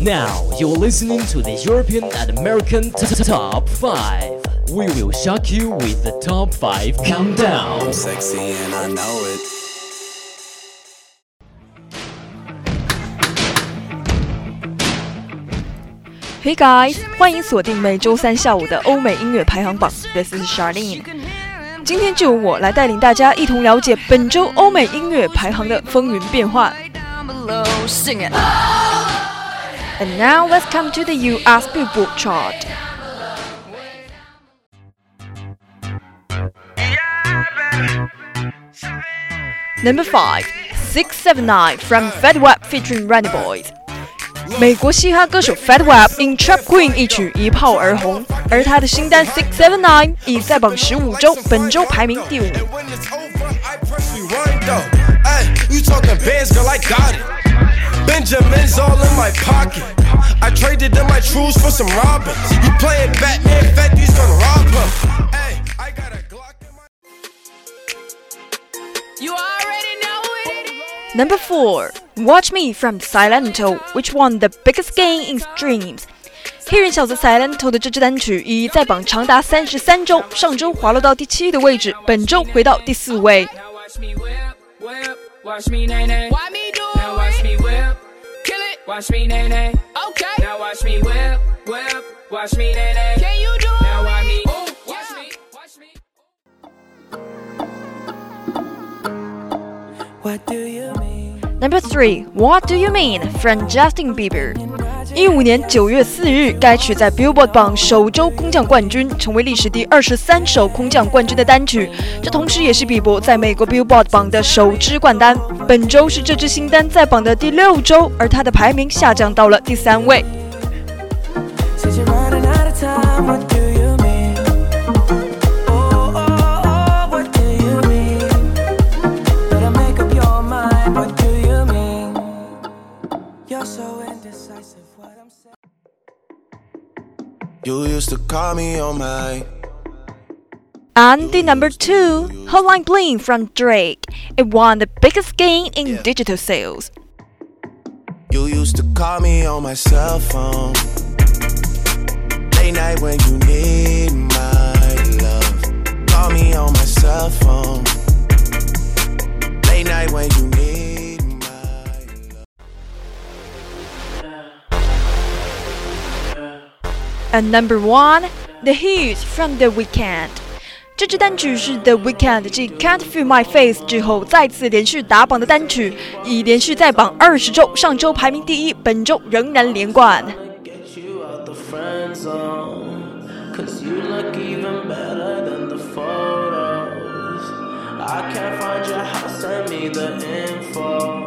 Now you're listening to the European and American t- t- Top 5. We will shock you with the Top 5 Countdown. Sexy and I know it. Hey guys，欢迎锁定每周三下午的欧美音乐排行榜。This is Charlene。今天就由我来带领大家一同了解本周欧美音乐排行的风云变幻。 Down below, sing it. And now let's come to the US Billboard chart. Number 5, 679 from Fetty Wap featuring Remy Boyz. 美国嘻哈歌手 Fetty Wap in Trap Queen 一曲一炮而红，而他的新单 Six Seven Nine 已在榜十五周，本周排名第五。Benjamin's all in my pocket. I traded in my trues for some robins. You playing Batman, Fetty's gonna rob him. Hey, I got a Glock in my. You already know it. Number 4 Watch Me from Silento, which won the biggest game in streams. 黑人小子 Silento 的这支单曲已在榜长达三十三周，上周滑落到第七的位置，本周回到第四位。Watch me nay nay watch me whip, Kill it. watch me nay nay. Okay. Now watch me whip, whip, watch me nay nay. Can you do Now it? watch me, Ooh, watch yeah. me, watch me. What do you mean? Number three, What Do You Mean from Justin Bieber。一五年九月四日，该曲在 Billboard 榜首周空降冠军，成为历史第二十三首空降冠军的单曲。这同时也是比伯在美国 Billboard 榜的首支冠单。本周是这支新单在榜的第六周，而它的排名下降到了第三位。You're so indecisive, what I'm saying. You used to call me on my. And the number two, Hotline Bling from Drake. It won the biggest gain in Yeah. digital sales. You used to call me on my cell phone. Late night when you need my love. Call me on my cell phone. Late night when you need And number one, The Hills from The Weeknd。这支单曲是 The Weeknd 继《Can't Feel My Face》之后再次连续打榜的单曲，已连续在榜二十周，上周排名第一，本周仍然连冠。I can't find your house, send me the info.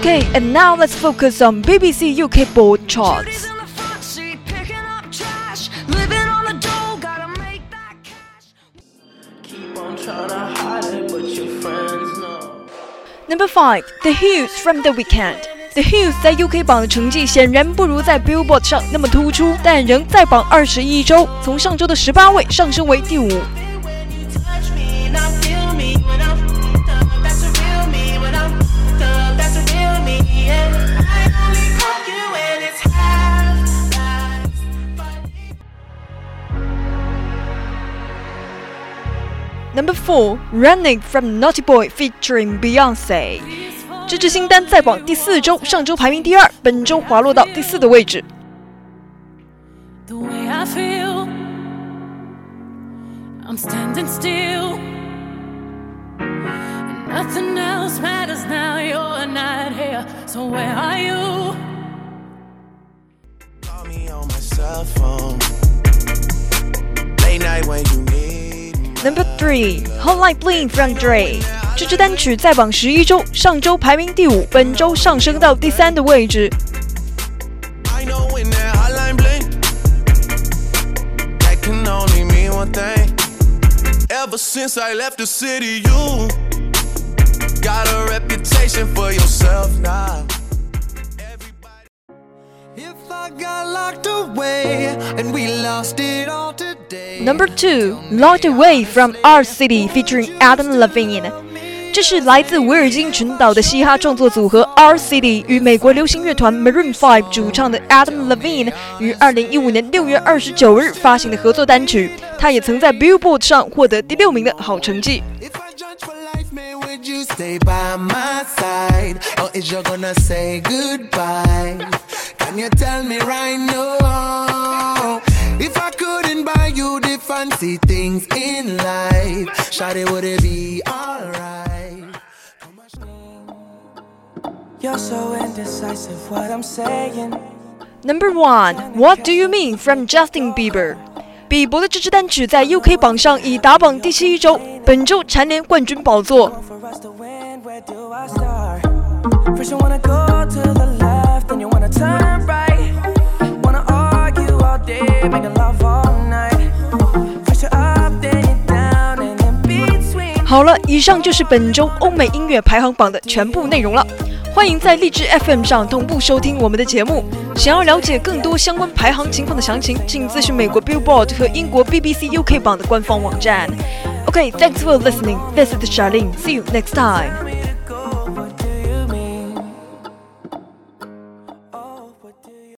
Okay, and now let's focus on BBC UK board charts. Number 5, The Hills from The Weeknd. The Hills 在 UK 榜的成绩显然不如在 Billboard 上那么突出，但仍在榜二十一周，从上周的十八位上升为第五。Number four, Running from Naughty Boy featuring Beyonce。这支新单在榜第四周，上周排名第二，本周滑落到第四的位置。 The way I feel, I'm standing still. And nothing else matters now, you're not here. So where are you? Call me on my cell phone. when you need my Number three, Hot Like Bling from Dre。这支单曲在榜十一周，上周排名第五，本周上升到第三的位置。 I know when that hotline bling, that can only mean one thing. Ever since I left the city, you got a reputation for yourself now. If I got locked away and we lost it all today. Number two, Locked Away from R City featuring Adam Levine。这是来自维尔京群岛的嘻哈创作组合 R City 与美国流行乐团 Maroon Five 主唱的 Adam Levine 于二零一五年六月二十九日发行的合作单曲。他也曾在 Billboard 上获得第六名的好成绩。would you tell me right now? If I couldn't buy you the fancy things in life, Shawty, would it be alright? You're so indecisive, what I'm saying. Number one, What Do You Mean from Justin Bieber。比伯的这支单曲在 UK 榜上已打榜第七周，本周蝉联冠军宝座。 For us to win, where do I start? First you wanna go to the left, then you wanna turn right. 好了，以上就是本周欧美音乐排行榜的全部内容了。欢迎在荔枝 FM 上同步收听我们的节目。想要了解更多相关排行情况的详情，请咨询美国 Billboard 和英国 BBC UK 榜的官方网站。OK，thanks、for listening. This is Charlene. See you next time.